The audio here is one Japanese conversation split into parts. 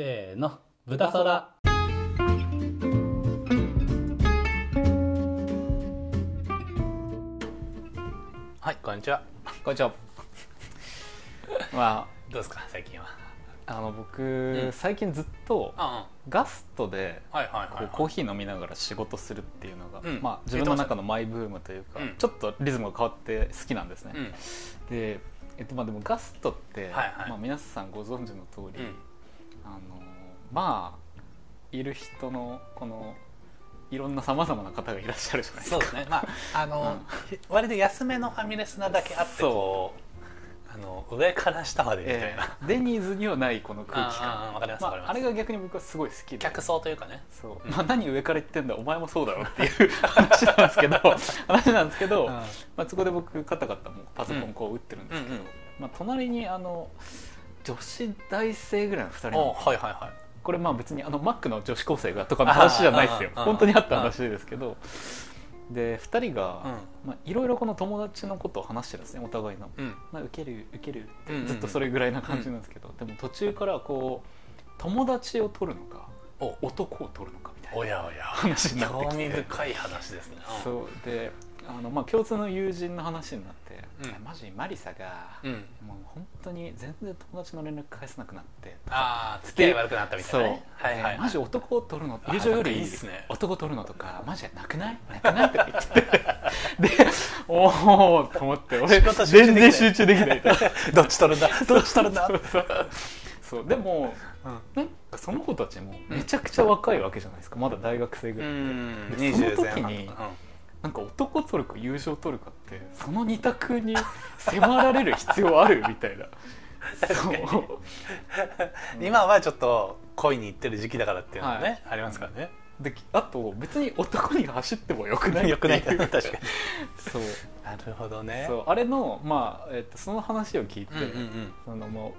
せーの豚そらはいこんにちは。こんにちは。まどうですか最近は？ああの僕、ん。最近ずっとあガストではいはいはい、こうコーヒー飲みながら仕事するっていうのが、うん。まあ、自分の中のマイブームというか、うん。ちょっとリズムが変わって好きなんですね、うん。で、えっとまあ、でもガストって、はいはい。まあ、皆さんご存知の通り、うんあのまあいる人のこのいろんなさまざまな方がいらっしゃるじゃないですか。そうですね。まああの、割と安めのファミレスなだけあって。そう。こうあの上から下までみたいえな、ーデニーズにはないこの空気ああわかりますわかりまあ、あれが逆に僕はすごい好きで。客層というかね。そう、うん。まあ、何上から言ってんだお前もそうだろっていう話なんですけど 話なんですけど、うん。まあ、そこで僕カタカタもうパソコンこう打ってるんですけど、うんうん。まあ、隣にあの女子大生ぐらいの2人はいはいはい。これまあ別にあのマックの女子高生がとかの話じゃないですよ。本当にあった話ですけど。で2人がいろいろこの友達のことを話してるんですねお互いの。うん。まあ、受ける受けるってうんうんうん。ずっとそれぐらいな感じなんですけど、でも途中からこう友達を取るのかお。男を取るのかみたいなおやおや。話になってきて。興味深い話ですね。うん。そう。であの、まあ、共通の友人の話になって、うん。マジマリサが、うん。もう本当に全然友達の連絡返さなくなってああ付き合い悪くなったみたそいうなね。はいはいはい。マジ男を取るのあ友情よなんかいりいっすね。男を取るのとかマジでなくない？なくないとか言って。でおおと思って俺仕事集中できない。全然集中できないと。どっち取るんだ？どっち取るんだ？そうそうそうでもなんかその子たちもめちゃくちゃ若いわけじゃないですか。まだ大学生ぐうらいで。ん。でその20時にとかなんか男取るか友情取るかってその二択に迫られる必要あるみたいな。今はちょっと恋に行ってる時期だからっていうのはね、はい。ありますからね。であと別に男に走ってもよくないよくない。確かに。そう。なるほどね。そう。あれの,、まあえっとその話を聞いて、そのも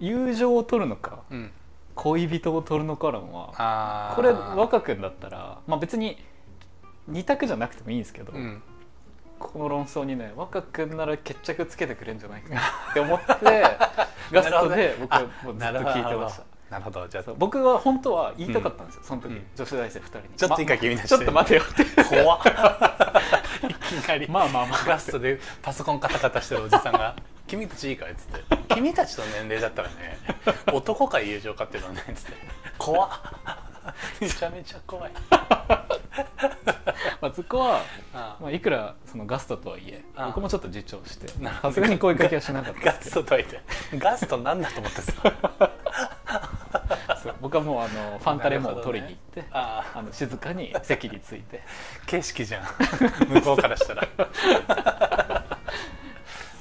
う友情を取るのかうん。うん恋人を取るのか論はこれ若君だったら、まあ、別に二択じゃなくてもいいんですけど、うん。この論争にね若君なら決着つけてくれるんじゃないかな。って思って ガストで僕はもうずっと聞いてました。なるほど。じゃあ僕は本当は言いたかったんですよ、その時、うん。女子大生2人に。ちょっといいかま君たち。ちょっと待てよって。怖っ。いきなり。まあまあまあ。ガストでパソコンカタカタしてるおじさんが「君たちいいかい?」っつって「君たちの年齢だったらね男か友情かっていうのはね」っつって「怖っ めちゃめちゃ怖い」まあそこは、あまあ、いくらそのガストとはいえあ僕もちょっと自重してさすがに声かけはしなかったガストとは言ってガストなんだと思ってさ 僕はもうあのファンタレモンを取りに行って、ああ。の静かに席について。景色じゃん。向こうからしたら。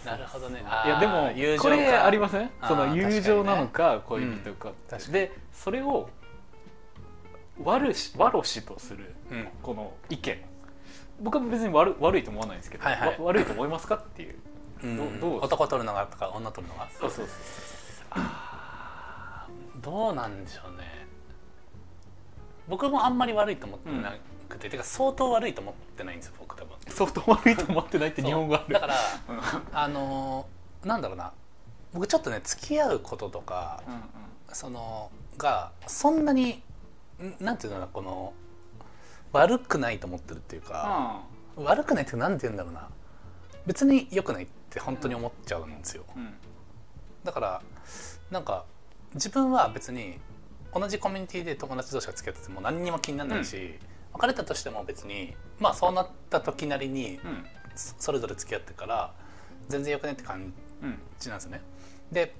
なるほどね。いやでも友情これありますせん？その友情なのか恋人かうんでそれを悪し悪しとするうん。この意見。僕は別に悪悪いと思わないんですけど、はいはい。わ悪いと思いますかっていう。うん。どう男取るのがとか女取るのが？そうそうどうなんでしょうね。僕もあんまり悪いと思ってなくて、てか相当悪いと思ってないんですよ僕多分。相当悪いと思ってないって日本語ある。だからあのーなんだろうな。僕ちょっとね付き合うこととかうんうん。そのがそんなにんなんていうのこの悪くないと思ってるっていうか、悪くないってなんて言うんだろうな。別に良くないって本当に思っちゃうんですよ、うん。だからなんか自分は別に同じコミュニティで友達同士が付き合ってても何にも気にならないし、別れたとしても別にまあそうなった時なりにうん。そそれぞれ付き合ってから全然よくないって感うんじなんですよね。で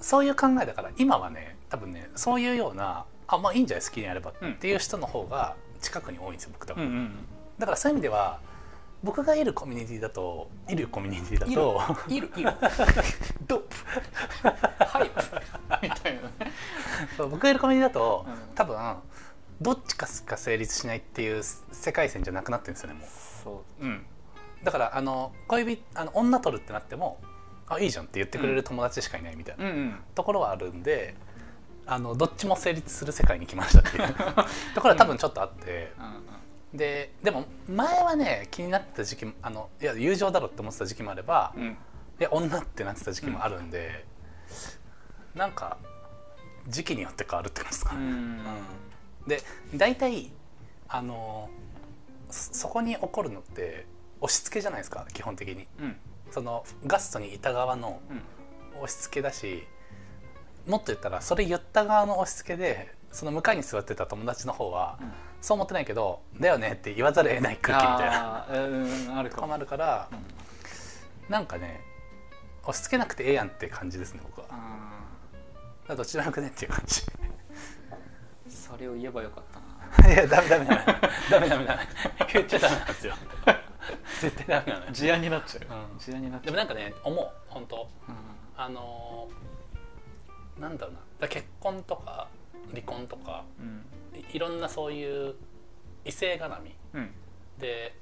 そういう考えだから今はね多分ねそういうようなあまあいいんじゃない？好きにやれば。っていう人の方が近くに多いんですよ僕多分、うんうん。だからそういう意味では僕がいるコミュニティだといるコミュニティだといる。いる。ドップ。はい。みたいなね。僕がいるコミュニティだと、うん。多分どっちかしか成立しないっていう世界線じゃなくなってるんですよねもう。そう。うん。だからあの恋人あの女取るってなってもあいいじゃんって言ってくれる友達しかいないみたいなうんうん。ところはあるんであのどっちも成立する世界に来ましたっていう。ところは多分ちょっとあって、ででも前はね気になってた時期もあのいや友情だろって思ってた時期もあれば、うん。うんいや女ってなってた時期もあるんで、なんか時期によって変わるってことですかね、うん。うん。で大体あのそそこに起こるのって押し付けじゃないですか基本的に。うん。そのガストにいた側のうん。押し付けだしもっと言ったらそれ言った側の押し付けでその向かいに座ってた友達の方は、うん。そう思ってないけど「だよね」って言わざるを得ない空気みたいな。あーうんあるかも。あるからうん。なんかね押し付けなくてええやんって感じですね僕は。だどっちでもよくねっていう感じ。ーそれを言えばよかったな。いやダメダメダメ。ダメダメダメ。言っちゃダメなんですよ。絶対ダメなのよ。事案になっちゃううん。事案になっちゃう。でもなんかね思う本当。うん。あのーなんだろうな。だ結婚とか離婚とかうん。いいろんなそういう異性絡み。うん。で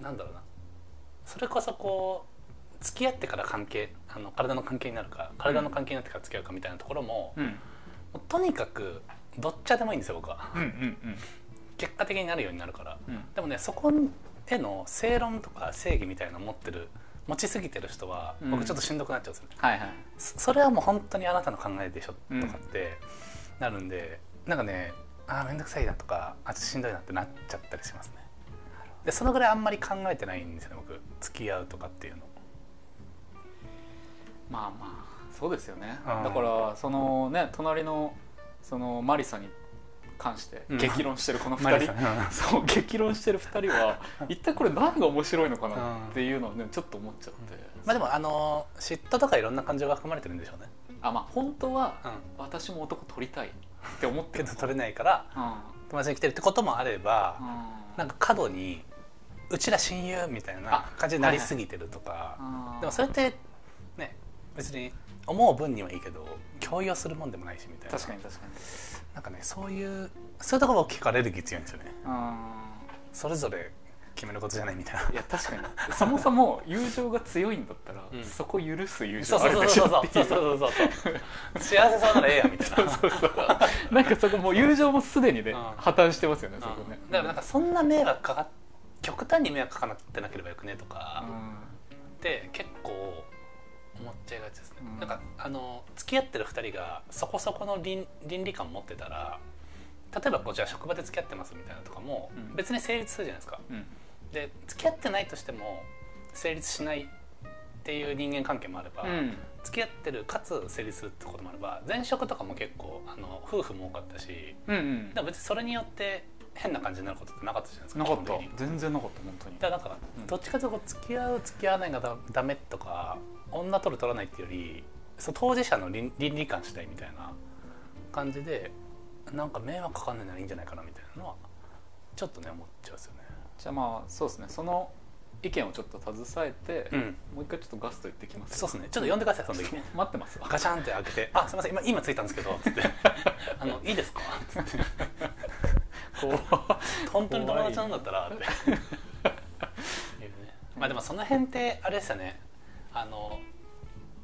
なんだろうな。それこそこう付き合ってから関係あの体の関係になるか体の関係になってから付き合うかみたいなところも,、うん。もうとにかくどっちゃでもいいんですよ僕は。うんうん。結果的になるようになるから。うん。でもねそこへの正論とか正義みたいなの持ってる持ちすぎてる人はうん。僕ちょっとしんどくなっちゃうんですよね、はいはい。そそれはもう本当にあなたの考えでしょとかってなるんで、なんかねあーめんどくさいなとかあちょっとしんどいなってなっちゃったりしますね。でそのぐらいあんまり考えてないんですよね僕。付き合うとかっていうの。まあまあそうですよね。うん。だからそのね隣のそのマリサに関してうん。激論してるこの2人。そう激論してる2人は 一体これ何が面白いのかなっていうのをねちょっと思っちゃって。まあでもあのー嫉妬とかいろんな感情が含まれてるんでしょうね。あまあ本当はうん。私も男取りたいって思ってるけど取れないからうん。友達に来てるってこともあればうん。なんか過度にうちら親友みたいなあ感じになりすぎてるとか、うん。でもそれってね別に思う分にはいいけど強要するもんでもないしみたいな。確かに確かに。なんかねそういうそういうところを聞かれる気強いんですよね。うんそれぞれ決めることじゃないみたいな。いや確かに。そもそも友情が強いんだったら、うん。そこ許す友そう情あるでしょそうそう。そうっていうそうそうそうそう。幸せそうならええやんみたいな。そうそうなんかそこもう友情もすでにね、うん。破綻してますよねそこね。うんだからなんかそんな迷惑かかっ極端に迷惑かかってなければよくねとかって結構思っちゃいがちですね、うん。なんかあの付き合ってる2人がそこそこの倫倫理観持ってたら例えばこうじゃあ職場で付き合ってますみたいなとかもうん。別に成立するじゃないですか、うん。うんで付き合ってないとしても成立しないっていう人間関係もあれば、うん。付き合ってるかつ成立するってこともあれば前職とかも結構あの夫婦も多かったしうんうん。でも別にそれによって変な感じになることってなかったじゃないですかなかった。全然なかった本当に。だからなんかうん。どっちかというと付き合う付き合わないがダダメとか女取る取らないっていうよりそう当事者の倫倫理観次第みたいな感じでなんか迷惑かかんないならいいんじゃないかなみたいなのはちょっとね思っちゃうんですよね。じゃあまあそうですね。その意見をちょっと携えて、うん。もう一回ちょっとガスト言ってきます。そうですね。ちょっと呼んでくださいその時。に待ってますわガチャンって開けて「あすみません。今今着いたんですけど」つって「あのいいですか?」つって。こう「本当に友達なんだったら」って。言うね。まあでもその辺ってあれですよねあの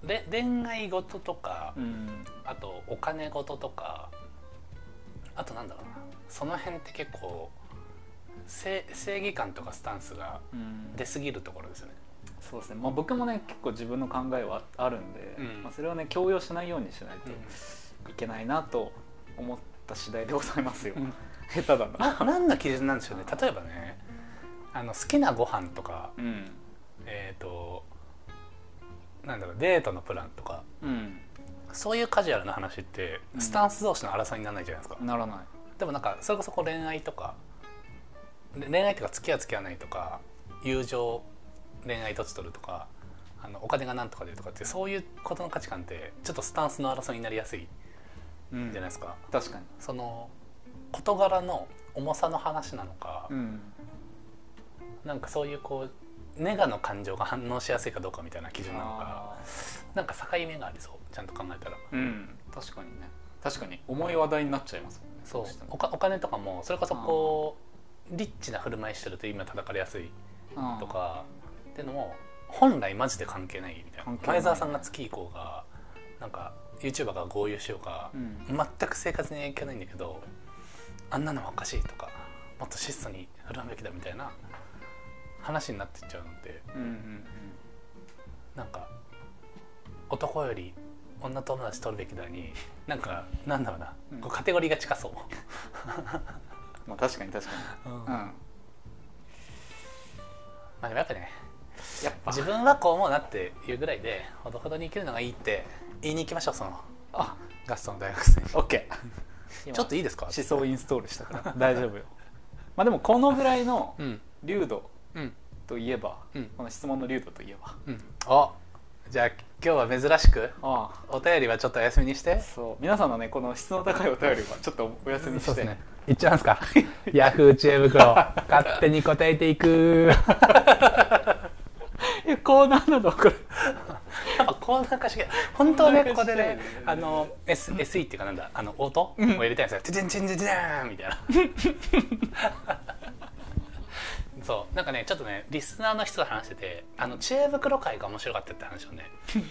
れ恋愛事とか、うん。あとお金事とかあとなんだろうな。その辺って結構正正義感とかスタンスがうん。出過ぎるところですよね。そうですね、まあ、僕もね結構自分の考えはあるんで、うん。まあ、それをね強要しないようにしないといけないなと思った次第でございますよ、うん。下手だな。な何の基準なんでしょうね。例えばねあの好きなご飯とかうん。えっ、となんだろうデートのプランとか。うん。そういうカジュアルな話ってうん。スタンス同士の争いにならないじゃないですか、ならない。でもなんかそれこそ恋愛とかで恋愛とか付き合う付き合わないとか友情恋愛どっち取るとかあのお金がなんとかでとかってそういうことの価値観ってちょっとスタンスの争いになりやすいうんじゃないですか、確かに。その事柄の重さの話なのか、うん。なんかそういうこうネガの感情が反応しやすいかどうかみたいな基準なのか。あなんか境目がありそう。ちゃんと考えたら。ーうん。確かにね。確かに。重い話題になっちゃいますもんね。そう。おかお金とかもそれこそこうリッチな振る舞いしてると今叩かれやすいうんとかっていうのも本来マジで関係ないみたいな。前澤さんが月以降がなんか YouTuber が合流しようが、うん。全く生活に影響ないんだけどあんなのはおかしいとかもっと質素に振る舞うべきだみたいな話になってっちゃうのでうんうんなんか男より女友達取るべきだに なんかなんだろうな、うん。こうカテゴリーが近そう、まあ確かに確かに、うん。うん。まあでもやっぱねやっぱ。自分はこう思うなっていうぐらいでほどほどに生きるのがいいって言いに行きましょうそのあ。ガストの大学生に。オッケーちょっといいですか？思想インストールしたから。大丈夫よ。まあでもこのぐらいのうん。流度うんといえば、うん。この質問の流度といえば。うん。おじゃあ今日は珍しくあお便りはちょっとお休みにして。あそう。皆さんのねこの質の高いお便りはちょっとお休みして、そうですね。いっちゃいますか。ヤフー知恵袋。勝手に答えていく。いやコーナーなのこれ。やっぱコーナー化して本当はねここでねあの S SE っていうかなんだ。あの音をうん入れたいんですよ「チチンチンチンチン」みたいな そう。なんかねちょっとねリスナーの人と話しててあの知恵袋会が面白かったって話をね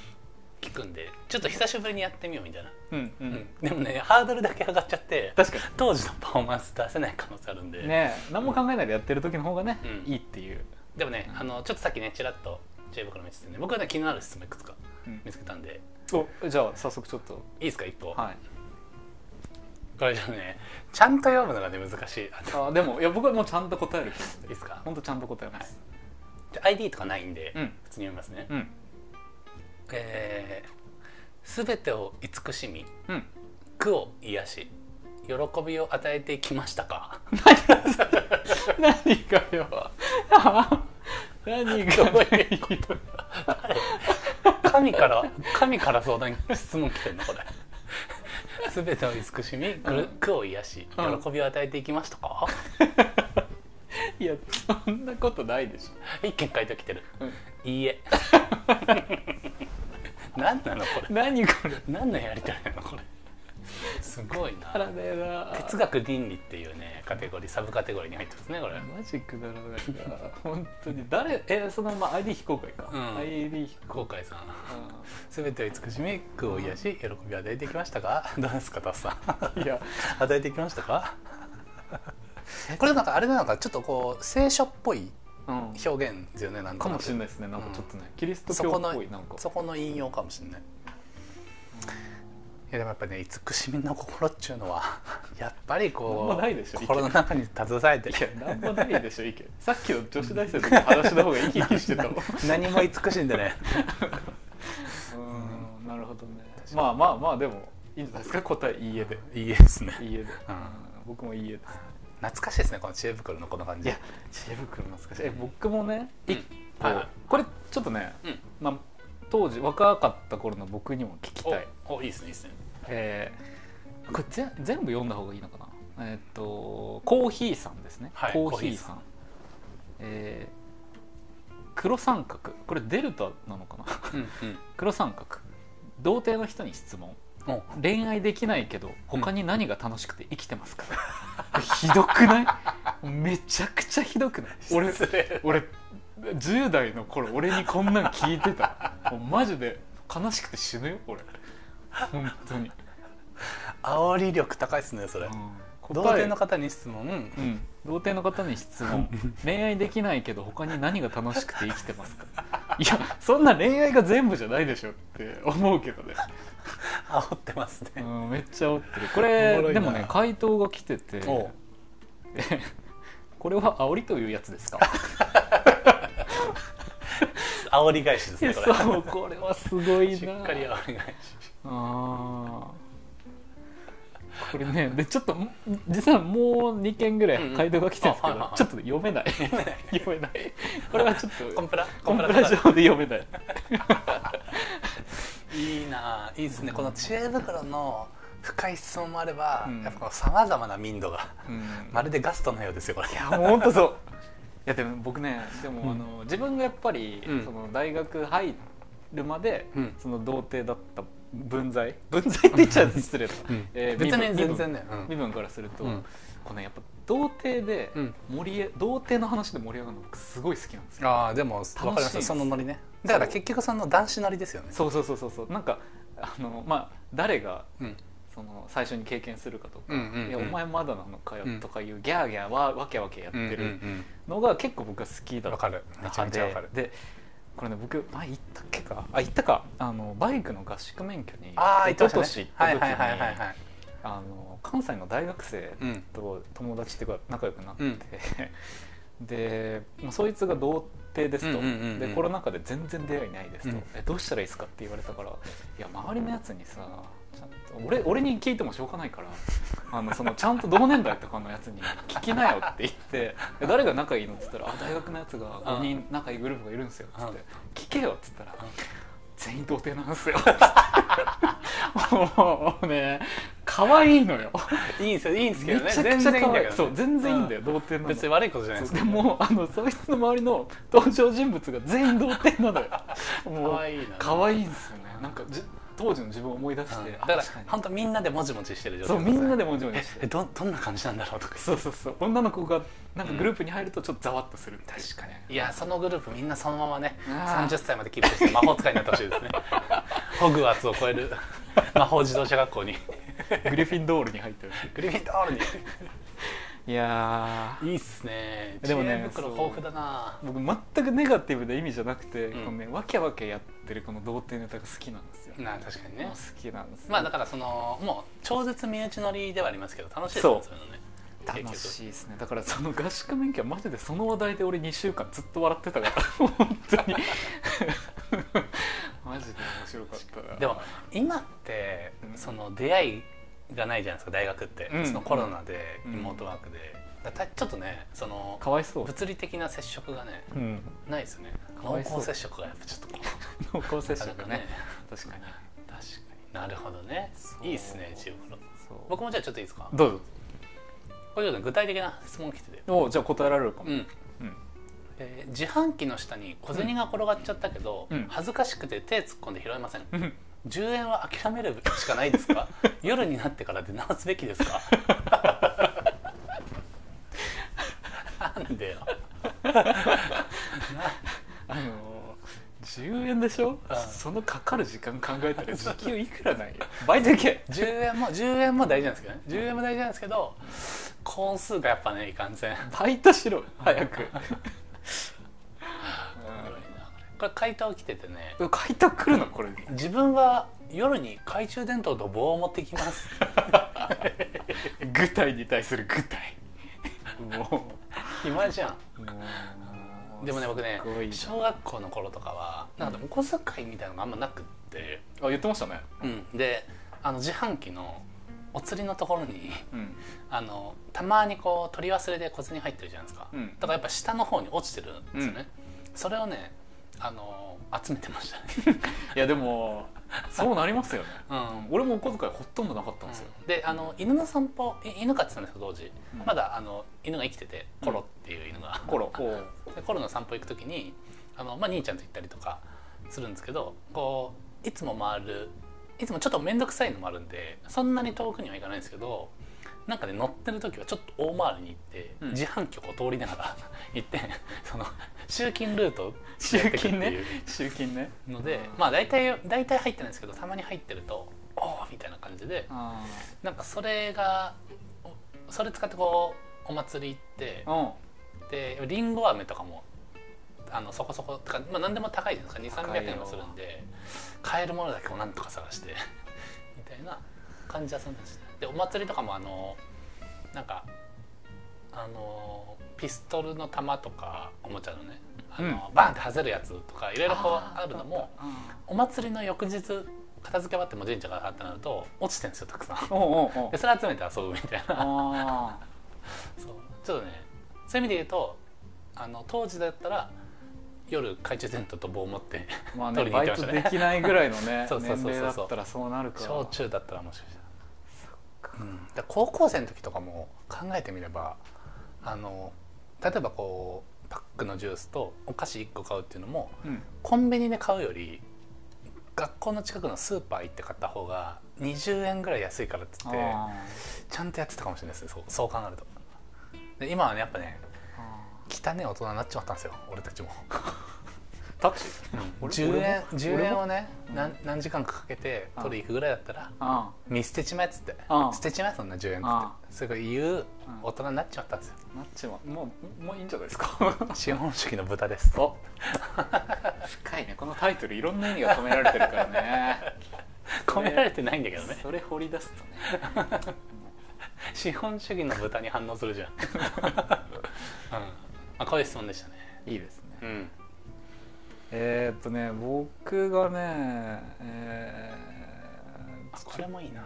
聞くんでちょっと久しぶりにやってみようみたいな、うんううん。ん、でもねハードルだけ上がっちゃって確か当時のパフォーマンス出せない可能性あるんで、にね何も考えないでやってる時の方がね、うん。いいっていう、でもねあのちょっとさっきねちらっと知恵袋見ててね僕はね気になる質問いくつかうん。見つけたんで。おじゃあ早速ちょっと。いいですか一歩、はいこれじゃあねちゃんと読むのがね難しい。ああでもいや僕はもうちゃんと答える。いいですか？本当ちゃんと答えます、じゃあ ID とかないんで、うん。普通に読みますね、うん。えー、全てを慈しみうん。苦を癒し喜びを与えてきましたか？何がよ。何がよ。神から神から相談質問来てんのこれ 全てを慈しみ苦苦を癒しうん。喜びを与えていきましたか、いやそんなことないでし一件書いてきてる。いいえ。何なのこれ？何これ？何のやりとりなのこれ？すごいな。哲学倫理っていうねカテゴリーサブカテゴリーに入ってますねこれ。マジックだろなんか。本当に。誰えそのまあ ID 非公開か、うん。ID 非公後悔さん。開全てを慈しみ苦を癒し喜びを与えていきましたか？どうですかタスさんいや。与えていきましたか？これなんかあれなのかちょっとこう聖書っぽいうん。表現ですよねなんとなくかもしれないですね。なんかちょっとね、キリストそこの教っぽいなんか。そこの引用かもしれない。いやでもやっぱね慈しみの心っちゅうのは やっぱりこもないでしょう心の中に携えて。いやなんもないでしょ意見。さっきの女子大生の話の方が生き生きしてたもん。何も慈しんでね うんなるほどね。まあまあまあでもいいんじゃないですか答えいいえで。いいですね。いいえで、うん。僕もいいえです。懐かしいですねこの知恵袋のこの感じ。いや知恵袋懐かしい。え僕もねうん。一個、はいはい。これちょっとね、うん。まあ、当時若かった頃の僕にも聞きたい。おおいいですねいいですね。えーこれぜ全部読んだ方がいいのかな？えーっとコーヒーさんですね、はいコーヒーさん。えー黒三角。これデルタなのかな？うん 黒三角。童貞の人に質問。恋愛できないけど他に何が楽しくて生きてますか、ひどくない？めちゃくちゃひどくない？俺俺10代の頃俺にこんなん聞いてた。もうマジで悲しくて死ぬよ俺。本当に、煽り力高いですねそれ。童答え貞の方に質問。うん、童貞の方に質問。恋愛できないけど他に何が楽しくて生きてますか？いやそんな恋愛が全部じゃないでしょって思うけどね、煽ってますね。うん、めっちゃ煽ってる。これでもね回答が来てて。これは煽りというやつですか？煽り返しですねこれ。そうこれはすごいな。しっかり煽り返し。あー。これねでちょっとん実はもう2件ぐらい回答が来てるんですけど、うんちょっと読めない。読めない。これはちょっとコンプラ？コンプラ？上で読めない。いいなあ。いいですね。この知恵袋の深い質問もあれば、うん。やっぱさまざまな民度がうん。まるでガストのようですよこれ。いやもう本当そう。いやでも僕ねでも、うん。あの自分がやっぱり、うん。その大学入るまで、うん。その童貞だった分際 分際って言っちゃうと失礼だ、うん。えー別に全然ねうん。身分からすると、うん。このやっぱ童貞でうん。盛り上童貞の話で盛り上がるの僕すごい好きなんですよ。ああでも分かりますそのノリね。だから結局その男子ノリですよね。そうそうそうそうそう。なんかあのまあ誰がうんその最初に経験するかとか、うんうんうん。いやお前まだなのかようんとかいうギャーギャーわわけわけやってうんうんるのが結構僕は好きだったわかる。めちゃめちゃわかる。でこれね僕前行ったっけか？あ行ったか。あのバイクの合宿免許に一昨年行った時にあの関西の大学生うん。と友達っていうか仲良くなって、うん。でまあそいつが童貞ですと、うんうんうんうんでコロナ禍で全然出会いないですと、うん。えどうしたらいいですかって言われたからいや周りのやつにさ俺俺に聞いてもしょうがないからあのそのちゃんと同年代とかのやつに聞きなよって言ってで誰が仲いいのって言ったらあ大学のやつが5人仲いいグループがいるんですよっつって聞けよっつったら全員童貞なんですよ。もうね可愛いのよ。いいんですよいいんですけどね。めちゃくちゃ全然いいんだそう全然いいんだよ、童貞なの別に悪いことじゃないです。でもあのそいつの周りの登場人物が全員童貞なのよ。もう可愛いな。可愛いんですよね。なんかじ当時の自分を思い出して、だから本当みんなでもじもじしてる状態そうみんなでももじもじしてえどどんな感じなんだろうとか。そうそうそう。女の子がなんかグループに入るとちょっとざわっとする確かに。いやそのグループみんなそのままねあー。30歳までキープして魔法使いになってほしいですね。ホグワーツを超える魔法自動車学校に。グリフィンドールに入ってる。グリフィンドールにいやー。いいっすね。でもね袋豊富だな。僕全くネガティブな意味じゃなくて、うん。このねわけわけやってるこの童貞ネタが好きなんですよ、な確かにね。好きなんですよ。まあだからそのもう超絶身内乗りではありますけど楽しいですよねそう。いうのね。楽しいですね。だからその合宿免許はマジでその話題で俺2週間ずっと笑ってたから。本当に。マジで面白かったな。でも今ってうん。その出会いがないじゃないですか大学って、うん。そのコロナでうん。リモートワークで、ちょっとねそのかわいそう、物理的な接触がねうん、ないですよね濃厚接触がやっぱちょっと 濃厚接触ね。確かに。確かに。なるほどね。いいですねチームプロそう。僕もじゃあちょっといいですか？どうぞ。これちょっと具体的な質問来てて。おじゃあ答えられるかも、うん。うん。えー自販機の下に小銭が転がっちゃったけど、うん。恥ずかしくて手突っ込んで拾えません10円は諦めるしかないですか？夜になってから出直すべきですか？なんでよ。あの10円でしょ、うん。そのかかる時間考えたら時給いくらなんよバイト行け。10円も10円も大事なんですけどね。10円も大事なんですけど本数がやっぱねいかんせん。バイトしろ早くこれ回答来ててね。うん買いたくるのこれ。自分は夜に懐中電灯と棒を持ってきます。具体に対する具体。も暇じゃん。でもね僕ね小学校の頃とかはなんかお小遣いみたいなのがあんまなくって、あ言ってましたね。うん、であの自販機のお釣りのところにうん。あのたまにこう取り忘れで小銭入ってるじゃないですか、うん。だからやっぱ下の方に落ちてるんですよね、それをねあの集めてましたね、いやでもそうなりますよね。うん。俺もお小遣いほとんどなかったんですよ、であの犬の散歩い犬飼ってたんですよ当時、うん。まだあの犬が生きててコロっていう犬が、コロ でコロの散歩行く時にあの、まあ、兄ちゃんと行ったりとかするんですけどこういつも回るいつもちょっと面倒くさいのもあるんでそんなに遠くには行かないんですけどなんかね乗ってる時はちょっと大回りに行って、うん。自販機を通りながら 行ってその集金ルートを集金ね。集金ね。のでまあ大体大体入ってないんですけどたまに入ってると「おお!」みたいな感じで。あなんかそれがおそれ使ってこうお祭り行ってあでりんご飴とかもあのそこそことか、まあ、何でも高いじゃないですか。高いよ。2300円もするんで買えるものだけをなんとか探してみたいな感じはするんですねでお祭りとかもあのなんかあのピストルの弾とかおもちゃのねあの、バンって外れるやつとかいろいろこうあるのもお祭りの翌日片付け終わっても神社があってなると落ちてるんですよたくさん。でそれ集めて遊ぶみたいな。あ そう。ちょっとねそういう意味で言うとあの当時だったら夜懐中電灯と棒を持ってーまあね取りにバイト行ってましたね。できないぐらいのね そうそうそうそう。年齢だったらそうなるか小中だったらもしかしたら、うん、で高校生の時とかも考えてみればあの例えばこうパックのジュースとお菓子1個買うっていうのもうん。コンビニで買うより学校の近くのスーパー行って買った方が20円ぐらい安いからっつってあちゃんとやってたかもしれないですねそうそう考えると。で今はねやっぱね汚ね大人になっちまったんですよ俺たちもタクシー、うん、俺10円俺も。10円をねうん何何時間かかけてあ取り行くぐらいだったらあ見捨てちまえっつって。あ捨てちまえそんな10円っつあって。そういう言う大人になっちまったんですよ。あなっちまう。もうもういいんじゃないですか？資本主義の豚です。お。深いね。このタイトルいろんな意味が込められてるからね。込められてないんだけどね。それ掘り出すとね。資本主義の豚に反応するじゃん、うん、あこういう質問でしたね。いいですね。うんえー、っとね僕がねえあこれもいいな。あ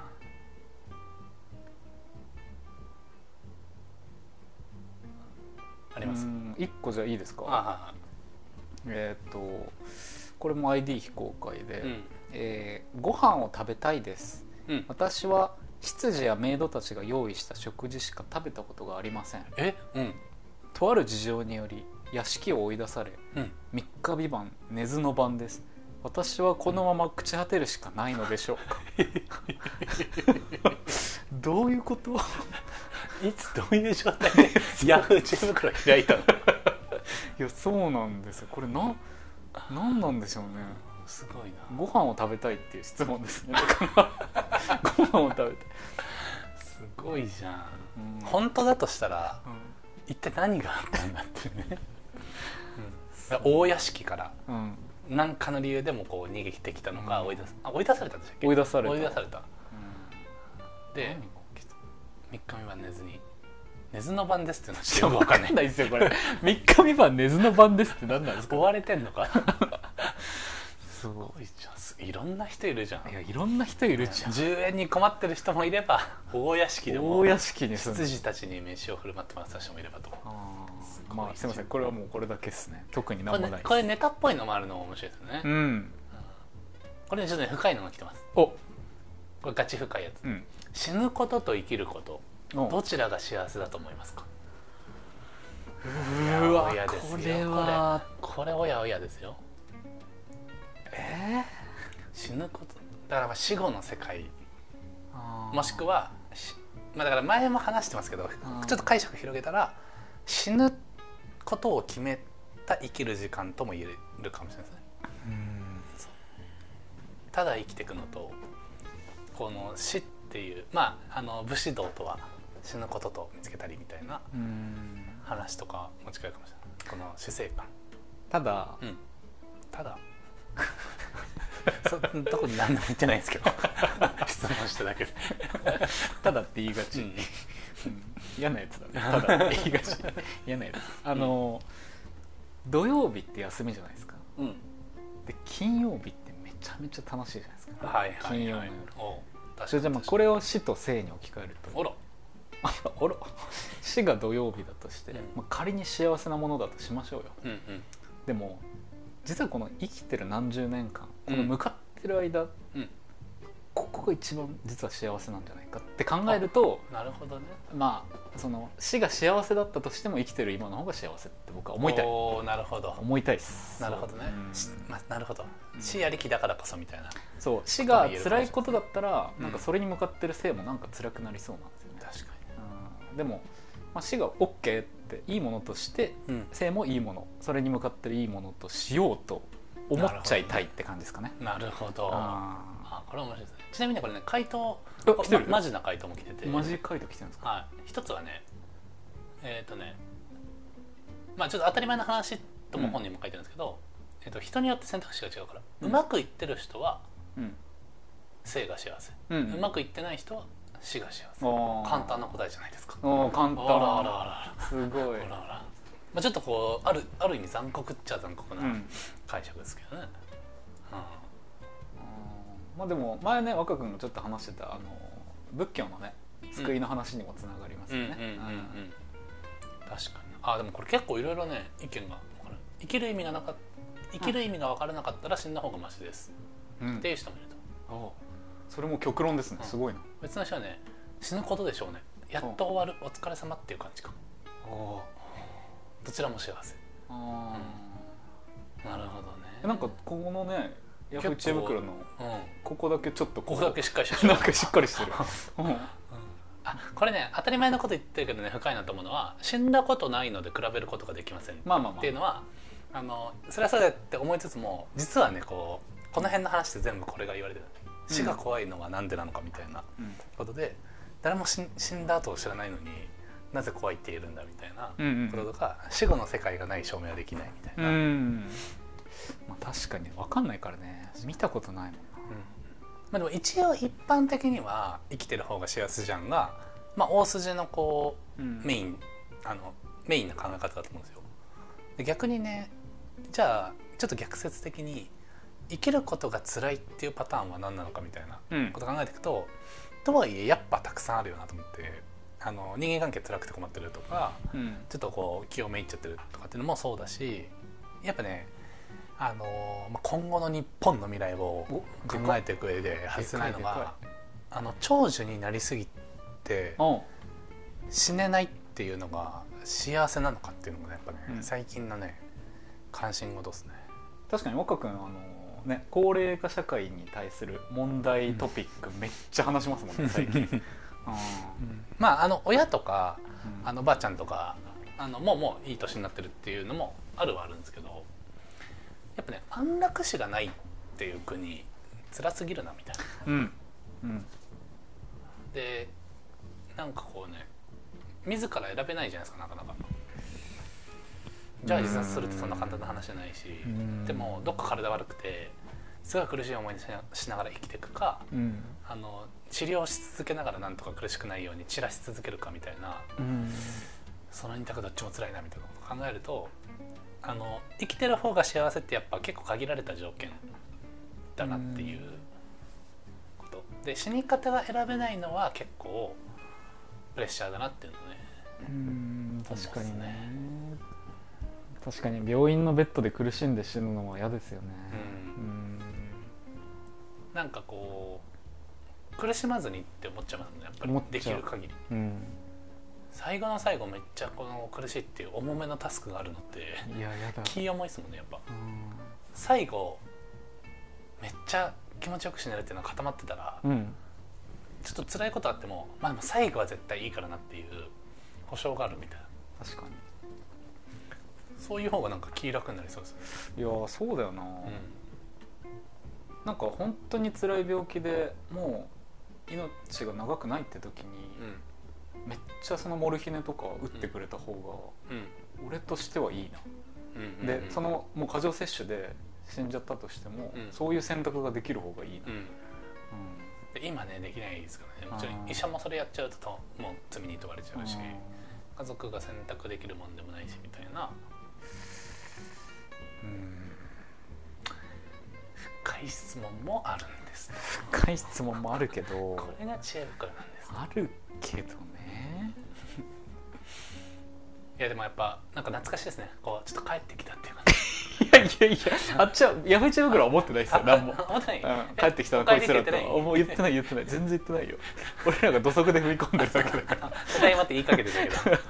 あります？1個じゃいいですか？あえーっとこれも ID 非公開で、うん。えーご飯を食べたいです。うん。私は執事やメイドたちが用意した食事しか食べたことがありません。え？うん。とある事情により屋敷を追い出されうん。3日三晩寝ずの晩です。私はこのまま朽ち果てるしかないのでしょうか。どういうこと？いつどういう状態で？ヤフー知恵袋開いたの。いやそうなんですよ。これな何なんでしょうね。すごいな。ご飯を食べたいっていう質問ですね。ご飯を食べたい、すごいじゃん。うん。本当だとしたらう一体何があったんだっていうね、うん、大屋敷から何かの理由でもこう逃げてきたのか、うん。追い出すあ追い出されたんでしたっけ？追い出された。追い出された。で何が起きた？3日三晩寝ずに寝ずの晩ですっていうのは分かんない。ですよこれ。3日三晩寝ずの晩ですって何なんですか？追われてんのかすごいじゃん。すいろんな人いるじゃん。いいやいろんな人いるじゃん。10円に困ってる人もいれば大屋敷でも大屋敷に住んで羊たちに飯を振る舞ってもらった人もいればとまあすいません。これはもうこれだけですね。特に何れ,、もないこれネタっぽいのもあるのも面白いですよね、うん。これねちょっとね深いのが来てます。お。これガチ深いやつ。うん。死ぬことと生きることお。どちらが幸せだと思いますか？うわいやおやですよ。これは。これおやおやですよ。え死ぬこと。だからまあ死後の世界。ー。もしくはしまあだから前も話してますけどちょっと解釈広げたら死ぬことを決めた生きる時間とも言えるかもしれないですね。うん。ただ生きていくのとこの死っていうまああの武士道とは死ぬことと見つけたりみたいなうん。話とかも近いかもしれない。この死生観。ただうん。ただ そ特に何も言ってないんですけど。質問しただけで、ただって言いがち、うん。うん。嫌なやつだね。ただって言いがち。嫌なやつあの、土曜日って休みじゃないですか。うん。で金曜日ってめちゃめちゃ楽しいじゃないですか。はいはい金曜日はいお確それじゃあまあこれを死と生に置き換えると。あらあら死が土曜日だとして、うん。まあ、仮に幸せなものだとしましょうよ。うんうん。でも実はこの生きてる何十年間この向かってる間、うん。ここが一番実は幸せなんじゃないかって考えるとなるほどね。まあその死が幸せだったとしても生きてる今の方が幸せって僕は思いたい。おーなるほど。思いたいです。なるほどね。まあ、なるほど。うん死ありきだからこそみたいな。そう。死が辛いことだったらうん。なんかそれに向かってる生もなんか辛くなりそうなんですよね、確かうん。でも、まあ、死が OK っていいものとしてにうん。生もいいもの。それに向かってるいいものとしようと思っちゃいたいって感じですかね。なるほど。ああこれ面白いですね。ちなみにねこれね回答あ来てる？まマジな回答も来てて。ーマジ書いてきてるんですか？はい。一つはねえっ、とねまあちょっと当たり前の話とも本人も書いてるんですけど、えっと人によって選択肢が違うから、ううんまくいってる人はうん。生が幸せ、ううん。まくいってない人は死が幸せ。簡単な答えじゃないですか。簡単。あらあらあらすごい。あらあらまあ、ちょっとこうあるある意味残酷っちゃ残酷なうん。解釈ですけどね、まあでも前ね若君がちょっと話してたあの仏教のね救いの話にもつながりますよね。うん。うんうんうん確かに。あでもこれ結構いろいろね意見が生きる意味がなかっ生きる意味が分からなかったら死んだ方がマシです、うん。っていう人もいると。あそれも極論ですね。うん。すごいな。別の人はね死ぬことでしょうね。やっと終わるお疲れ様っていう感じかもどちらも幸せ。あなるほどね。ーなんかここのねヤフー知恵袋のうん。ここだけちょっとここだけしっかりしてる。なんかしっかりしてる。うん。あこれね当たり前のこと言ってるけどね深いなと思うのは死んだことないので比べることができません。っまあまあまあ。ていうのはあのそれはそれだって思いつつも実はねこうこの辺の話って全部これが言われてる。死が怖いのは何でなのかみたいなことで、誰も死んだ後を知らないのになぜ怖いって言えるんだみたいなこととか、死後の世界がない証明はできないみたいな、まあ、確かに分かんないからね。見たことないもんな、まあ、でも一応一般的には生きてる方が幸せじゃんが、まあ、大筋のこう、メインあのメインな考え方だと思うんですよ。で逆にねじゃあちょっと逆説的に生きることが辛いっていうパターンは何なのかみたいなこと考えていくと、うん、とはいえやっぱたくさんあるよなと思ってあの人間関係辛くて困ってるとか、うん、ちょっとこう気をめいっちゃってるとかっていうのもそうだしやっぱねあの、まあ、今後の日本の未来を考えていく上で外せないのがあの長寿になりすぎて死ねないっていうのが幸せなのかっていうのもねやっぱね、うん、最近のね関心事ですね。確かに岡君あのね高齢化社会に対する問題トピックめっちゃ話しますもんね最近、うん、まああの親とか、あのばあちゃんとかあのもうもういい年になってるっていうのもあるはあるんですけどやっぱね安楽死がないっていう国辛すぎるなみたいな、うん。うん、でなんかこうね自ら選べないじゃないですかなかなか。じゃあ自殺するってそんな簡単な話じゃないしでもどっか体悪くてすごい苦しい思いしながら生きていくか、うん、あの治療し続けながらなんとか苦しくないように散らし続けるかみたいな、うん、その二択どっちも辛いなみたいなことを考えるとあの生きてる方が幸せってやっぱ結構限られた条件だなっていうこと、で死に方が選べないのは結構プレッシャーだなっていうのね。うん確かにね。確かに病院のベッドで苦しんで死ぬのは嫌ですよね。うん。なんかこう苦しまずにって思っちゃいますねやっぱり。できる限り、うん、最後の最後めっちゃこの苦しいっていう重めのタスクがあるのっていややだ。気重いですもんねやっぱ、最後めっちゃ気持ちよく死ねるっていうのが固まってたら、うん、ちょっと辛いことあってもまあでも最後は絶対いいからなっていう保証があるみたいな。確かに。そういう方がなんか気楽になりそうです。いやそうだよな、うん、なんか本当に辛い病気でもう命が長くないって時に、うん、めっちゃそのモルヒネとか打ってくれた方が、俺としてはいいな、うん、でそのもう過剰摂取で死んじゃったとしても、そういう選択ができる方がいいな、うん。今ねできないですからね。もちろん医者もそれやっちゃうともう罪に問われちゃうし家族が選択できるもんでもないしみたいな。うん。深い質問もあるんです、ね、深い質問もあるけどこれが知恵袋なんです、ね、あるけどね。いやでもやっぱなんか懐かしいですね。こうちょっと帰ってきたっていうか。いやいやいや あっちはヤフーチ袋は思ってないですよ。何も思ってない、うん、帰ってきたのこいつらと。もう言ってない言ってない。全然言ってないよ。俺らが土足で踏み込んでるだけだから。ただいまって言いかけてたけど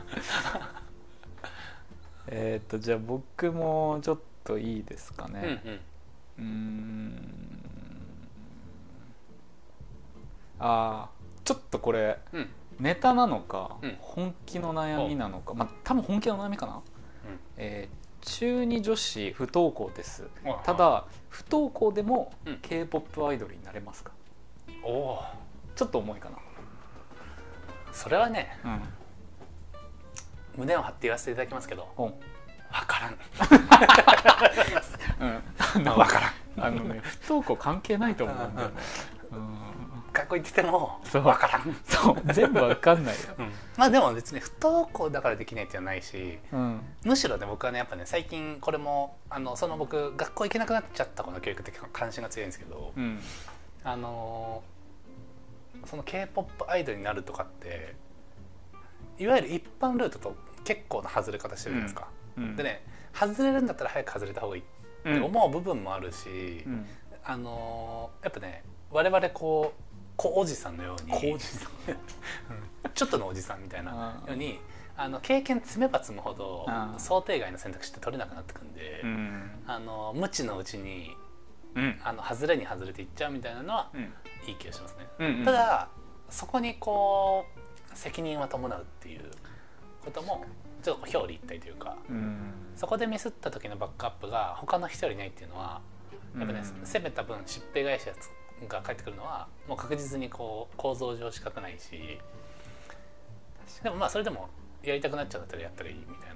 えっとじゃあ僕もちょっといいですかね。うん、うんああちょっとこれ、うん、ネタなのか、うん、本気の悩みなのかまあ多分本気の悩みかな、うん、えー、中2女子不登校です。ただ不登校でも k p o p アイドルになれますか、おおちょっと重いかな。それはね、うん、胸を張って言わせていただきますけど、う。ん、分からん、うん、分からん。あのね不登校関係ないと思うんだよね、うん学校行ってても分からん。そう。全部分かんないよ、うん、まあでも別に不登校だからできないっていうのはないし、うん、むしろね僕はねやっぱね最近これもあのその僕学校行けなくなっちゃったこの教育って関心が強いんですけど、うん、あのその k p o p アイドルになるとかっていわゆる一般ルートと結構な外れ方してるじゃないですか、でね外れるんだったら早く外れた方がいいって思う部分もあるし、あのやっぱね我々こう小おじさんのように。ちょっとのおじさんみたいなようにあの経験積めば積むほど想定外の選択肢って取れなくなってくんで、うん、あの無知のうちに、うん、あの外れに外れていっちゃうみたいなのは、うん、いい気がしますね。うんうん、ただそこにこう責任は伴うっていうこともちょっと表裏一体というか、うん、そこでミスった時のバックアップが他の人よりないっていうのはやっぱね、攻めた分しっぺ返したやつが返ってくるのはもう確実にこう構造上仕方ないしでもまあそれでもやりたくなっちゃったらやったらいいみたいな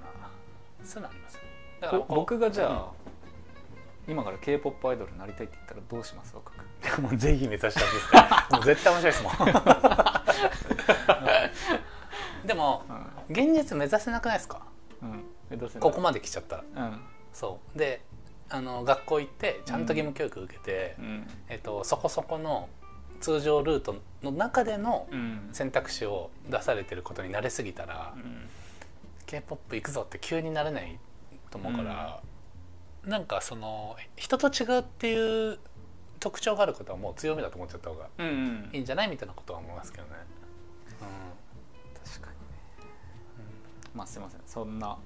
そういうのあります。だから僕がじゃあ、うん、今から k p o p アイドルになりたいって言ったらどうします？若 くもうぜひ目指したんですか もう絶対面白いですもん。でも、うん、現実目指せなくないですか、うん、ここまで来ちゃったら、うん、そう。であの学校行ってちゃんと義務教育受けて、うん、えっと、そこそこの通常ルートの中での選択肢を出されてることに慣れすぎたら、うん、k p o p 行くぞって急になれないと思うから、うん、なんかその人と違うっていう特徴があることはもう強みだと思っちゃった方がいいんじゃないみたいなことは思いますけどね。うん、確かにね、うん、まあすいません。そんな。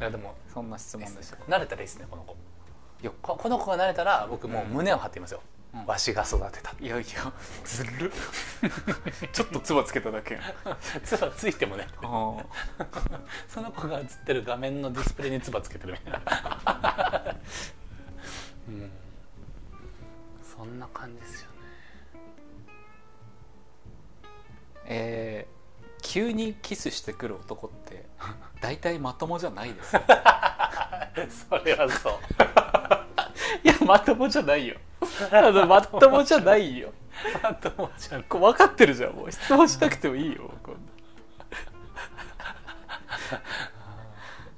いやでもそんな質問でした。慣れたらいいですねこの子よここの子が慣れたら僕もう胸を張っていますよ、うん、わしが育てた。いやいやずる。ちょっとつばつけただけつば ついてもね。その子が映ってる画面のディスプレイにつばつけてるみたいな、うん、そんな感じですよね。えー、急にキスしてくる男って大体まともじゃないですそれはそういやまともじゃないよ。あのまともじゃないよ。まともじゃん分かってるじゃんもう。質問しなくてもいいよ今度。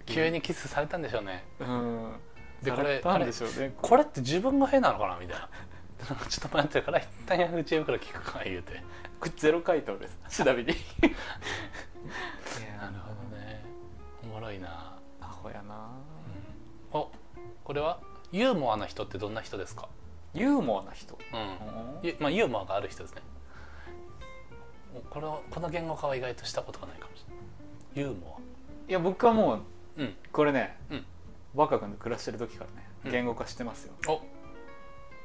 急にキスされたんでしょうね。うん。でこれなんでしょうね。これって自分が変なのかなみたいな。ちょっと待ってから一旦チームから聞くか言うて。これゼロ回答です。ちなみに。なるほどね。おもろいな。アホやな、うん、おこれは？ユーモアな人ってどんな人ですか？ユーモアな人？うん。まあユーモアがある人ですね。これこの言語化は意外としたことがないかもしれない。ユーモア。いや僕はもう、うん、これね、うん、若君と暮らしてる時からね言語化してますよ、お。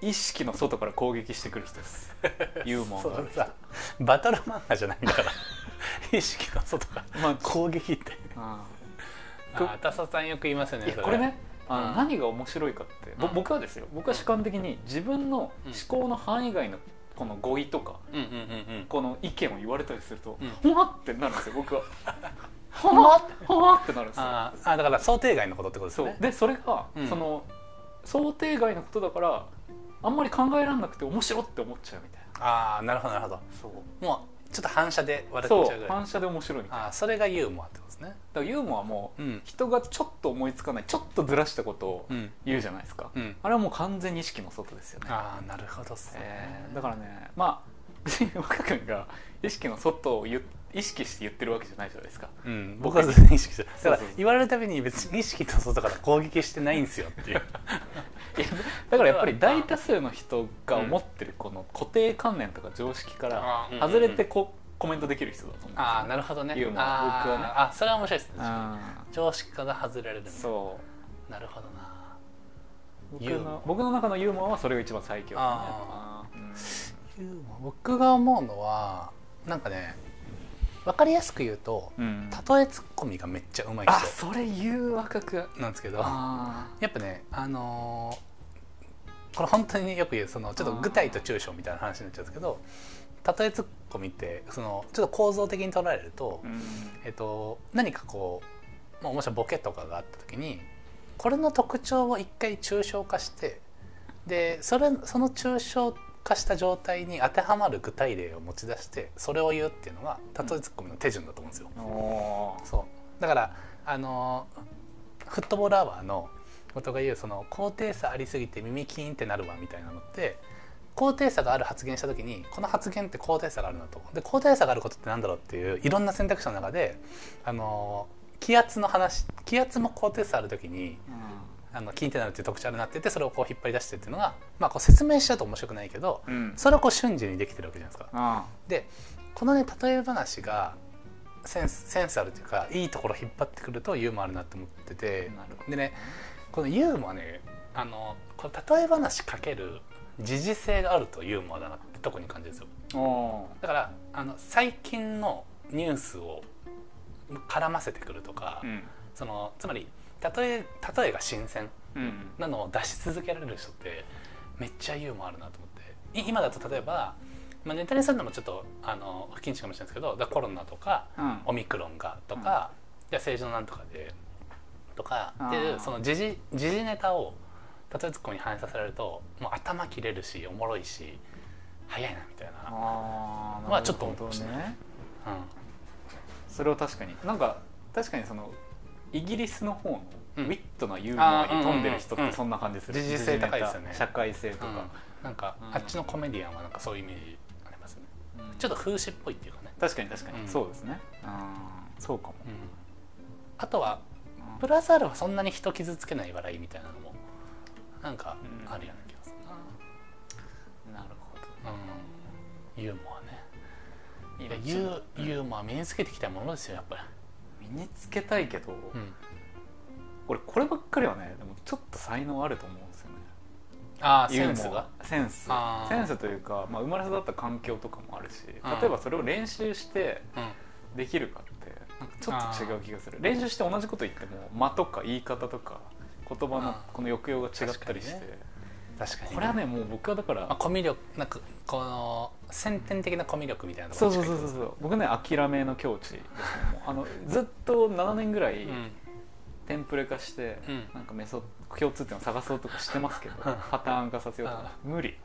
意識の外から攻撃してくる人です。ユーモアがさバトル漫画じゃないんだから。意識の外から、まあ、攻撃って。ああ田さんよく言いますよねこれねあの、何が面白いかって、うん、僕はですよ僕は主観的に自分の思考の範囲外のこの語彙とか、この意見を言われたりすると、ほわってなるんですよ僕は。ほわほわってなるんですよ。ああだから想定外のことってことですね。でそれが、その想定外のことだからあんまり考えられなくて面白って思っちゃうみたいな。ああなるほどなるほど。そう。もうちょっと反射で笑っちゃうぐらい。反射で面白いみたいな。あそれがユーモアってことですね。だからユーモアも、人がちょっと思いつかないちょっとずらしたことを言うじゃないですか、うん、あれはもう完全に意識の外ですよね。ああなるほどっすね、えー、だからねまあ別に若君が意識の外を言意識して言ってるわけじゃないじゃないですか、うん、僕は全然意識してだから言われるたびに別に意識の外から攻撃してないんですよっていう。だからやっぱり大多数の人が思ってるこの固定観念とか常識から外れてこコメントできる人だと思うああなるほどね。ユーモア。僕はね。あそれは面白いですね。常識から外れるそう。なるほどな。僕の僕の中のユーモアはそれが一番最強あ、うん、ユーモア。僕が思うのはなんかね分かりやすく言うと、うん、例えツッコミがめっちゃうまい人。あそれ言う若くなんですけどやっぱねあのー、これ本当によく言うそのちょっと具体と抽象みたいな話になっちゃうんですけど例えツッコミってそのちょっと構造的に捉えると、うん、えっと、何かこう、まあ、もしボケとかがあった時にこれの特徴を一回抽象化してでそれその抽象化した状態に当てはまる具体例を持ち出してそれを言うっていうのが例えツッコミの手順だと思うんですよ。うん、そう。だからあのフットボールアワーのことが言うその高低差ありすぎて耳キーンってなるわみたいなのって高低差がある発言した時にこの発言って高低差があるなと。で高低差があることってなんだろうっていういろんな選択肢の中であの気圧の話気圧も高低差ある時に、あのキンってなるっていう特徴になっててそれをこう引っ張り出してっていうのが、まあ、こう説明しちゃうと面白くないけど、うん、それをこう瞬時にできてるわけじゃないですか。でこのね例え話がセンスセンスあるというかいいところ引っ張ってくるとユーモアあるなと思ってて。でねこのユーモアねあのこれ例え話かける時事性があるとユーモアだなって特に感じですよ。だからあの最近のニュースを絡ませてくるとか、うん、そのつまり例え例えが新鮮うん。なのを出し続けられる人ってめっちゃユーモアあるなと思って。い今だと例えば、まあ、ネタにするのもちょっとあの不謹慎かもしれないですけどコロナとかうん。オミクロンがとか、じゃあ政治のなんとかでとかっていうその時事時事ネタを例えツッコミに反映させられるともう頭切れるしおもろいし早いなみたいな、あーまあちょっとなるほどね。うん。それは確かに。なんか確かにそのイギリスの方のウうん。ィットなユーモアに富んでる人ってそんな感じする時事性高いですよね。社会性とか、うん。なんか、うん。あっちのコメディアンはなんかそういうイメージありますね。うん。ちょっと風刺っぽいっていうかね、確かに確かに、うん。そうですね。あーそうかも、うん。あとはうん。プラスアルファそんなに人傷つけない笑いみたいなのもなんかうん。あるような気がするな、なるほどうん、ユーモアね。いいやユーユーモア身につけてきたものですよやっぱり、身につけたいけど、うん、俺こればっかりはねでもちょっと才能あると思うんですよね。ああセンスが？センス。センスというか、まあ、生まれ育った環境とかもあるしうん。例えばそれを練習してうん。できるかってなんかちょっと違う気がする。練習して同じこと言っても間とか言い方とか言葉のこの抑揚が違ったりして、確かに確かにこれはねもう僕はだから、まあ、コミュ力なんかこの先天的なコミュ力みたいなとそうころそうそう。そうそう僕ね諦めの境地ですね。あのずっと7年ぐらいうん。テンプレ化して、うん。なんかメソ共通点を探そうとかしてますけどパターン化させようとか無理。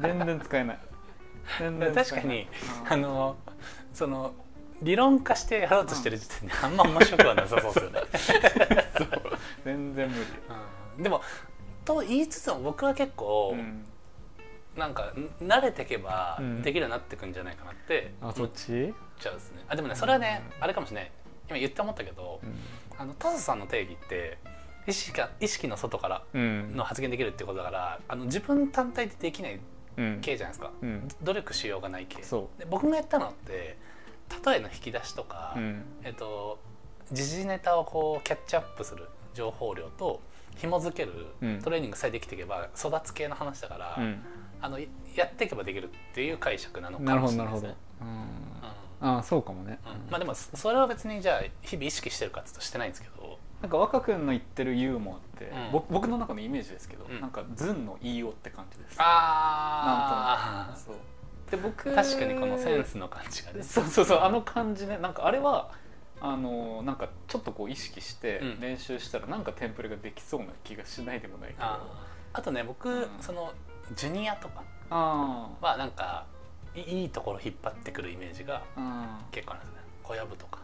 全然使えない。全然使えない。確かにうん。あのその理論化してやろうとしてる時点であんま面白くはなさそうですよね、全然無理、うん。でもと言いつつも僕は結構、うん。なんかん慣れていけばうん。できるようになってくんじゃないかなってあ思っそっち、ちゃうですね。あでもねそれはね、あれかもしれない。今言って思ったけど、あのタスさんの定義って意識が意識の外からうん。の発言できるってことだからあの自分単体でできないうん。系じゃないですか、うん。努力しようがない系。そで僕がやったのって例えの引き出しとか、う、うん。えっと時事ネタをこうキャッチアップする情報量と紐付けるうん。トレーニングさえできていけば育つ系の話だから、うん。あのいやっていけばできるっていう解釈なのなかもしれないですね。うん。あそうかもね、うん。うんまあでもそそれは別にじゃあ日々意識してるかっていうとしてないんですけど。なんか若君の言ってるユーモアって、うん。僕僕の中のイメージですけど、うん。なんかズンの言いようって感じです。あなんとなく。そうで僕確かにこのセンスの感じがね。そうそうそうあの感じね。なんかあれはあのなんかちょっとこう意識してうん。練習したらなんかテンプレができそうな気がしないでもないけど。あー。あとね僕、うん。そのジュニアとかあはなんかいいいところ引っ張ってくるイメージが結構あるんですね。小籔とか。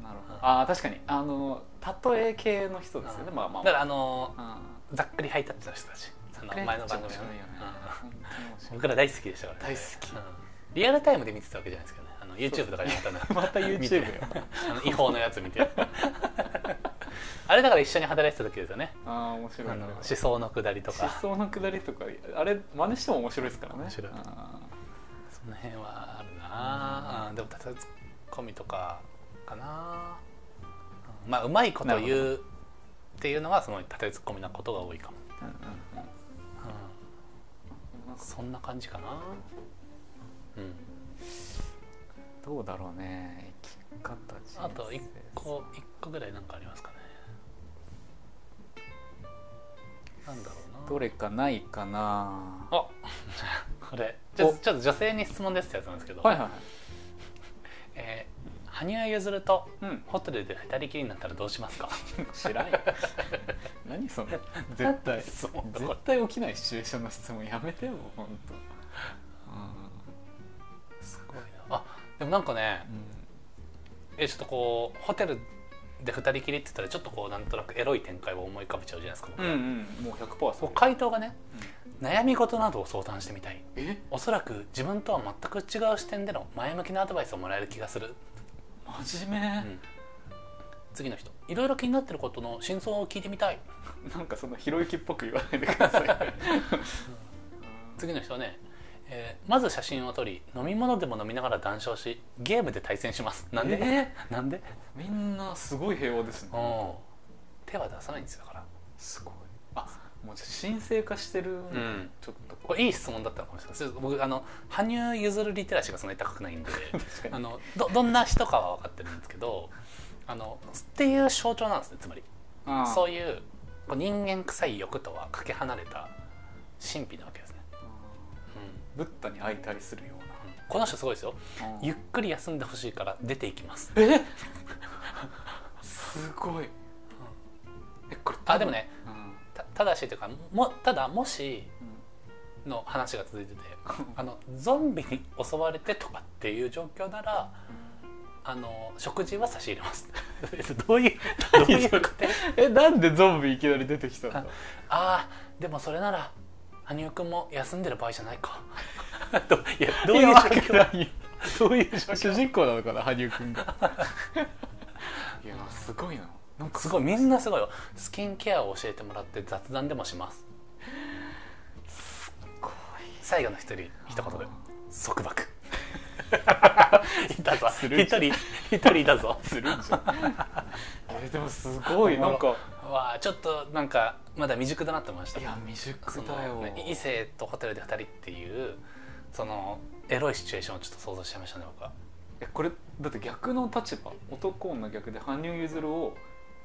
ーなるほど。あー確かに。あの例え系の人ですよね。うん。まあまあだからあのあざっくりハイタッチの人たちその前の番組の。僕ら大好きでしたからね。大好き。うんリアルタイムで見てたわけじゃないですけどね。あの YouTube とかでまたね また見て。YouTube よ。あの違法のやつ見て。あれだから一緒に働いてた時ですよね。ああ面白い。思想のくだりとか。思想のくだりとか。あれ真似しても面白いですからね。面白い。あその辺はあるな、うん、でもたとえツッコミとかかな、うん。まあうまいこと言なうっていうのがそのたとえツッコミなことが多いかも、うんうん、そんな感じかな。うん。どうだろうね。生き方あと一個一個ぐらいなんかありますかね。なんだろうな。どれかないかな。あこれ。ちょちょっと女性に質問ですってやつなんですけど、はいはい羽生結弦とうん。ホテルで二人きりになったらどうしますか？知らんよ。何その絶対。絶対起きないシチュエーションの質問やめてよ本すごいな。あでもなんかね当。えちょっとこうホテルで二人きりって言ったらちょっとこうなんとなくエロい展開を思い浮かべちゃうじゃないですか僕。うんうん。もう100%そこうう回答がね悩み事などを相談してみたい。え？おそらく自分とは全く違う視点での前向きなアドバイスをもらえる気がする、真面目、うん。次の人。いろいろ気になってることの真相を聞いてみたい。なんかそのひろゆきっぽく言わないでください。次の人はね、えーまず写真を撮り飲み物でも飲みながら談笑しゲームで対戦します。なんで、えなんで？みんなすごい平和ですね。うん。手は出さないんですよだから。すごい。あもう神聖化してる、ん。ちょっとこれいい質問だったのかもしれない。です僕あの羽生結弦リテラシーがそんなに高くないんで。あのどどんな人かは分かってるんですけどあのっていう象徴なんですねつまり。あそういうこう人間臭い欲とはかけ離れた神秘なわけですね、うん。ブッダに会いたりするようこの人すごいですよ。なゆっくり休んでほしいから出ていきます。え？すごい。えこれあでもねうん。たただしというかもただもしの話が続いてて あのゾンビに襲われてとかっていう状況ならあの食事は差し入れます。どういうどういうこと？えなんでゾンビいきなり出てきたんだああーでもそれなら羽生くんも休んでる場合じゃないか。どいやどういう状況？どういう主人公なのかな？羽生くんが。いやすごいな。なんかすごい。みんなすごいよ。スキンケアを教えてもらって雑談でもします最後の一人一言で。束縛。いたぞ。する一人一人いたぞ。するんじゃん。えでもすごいなんか。わあちょっとなんかまだ未熟だなって思いました。いや未熟だよ。異性とホテルで2人っていうそのエロいシチュエーションをちょっと想像しちゃいましたね僕は。えこれだって逆の立場。男女逆で羽生結弦を、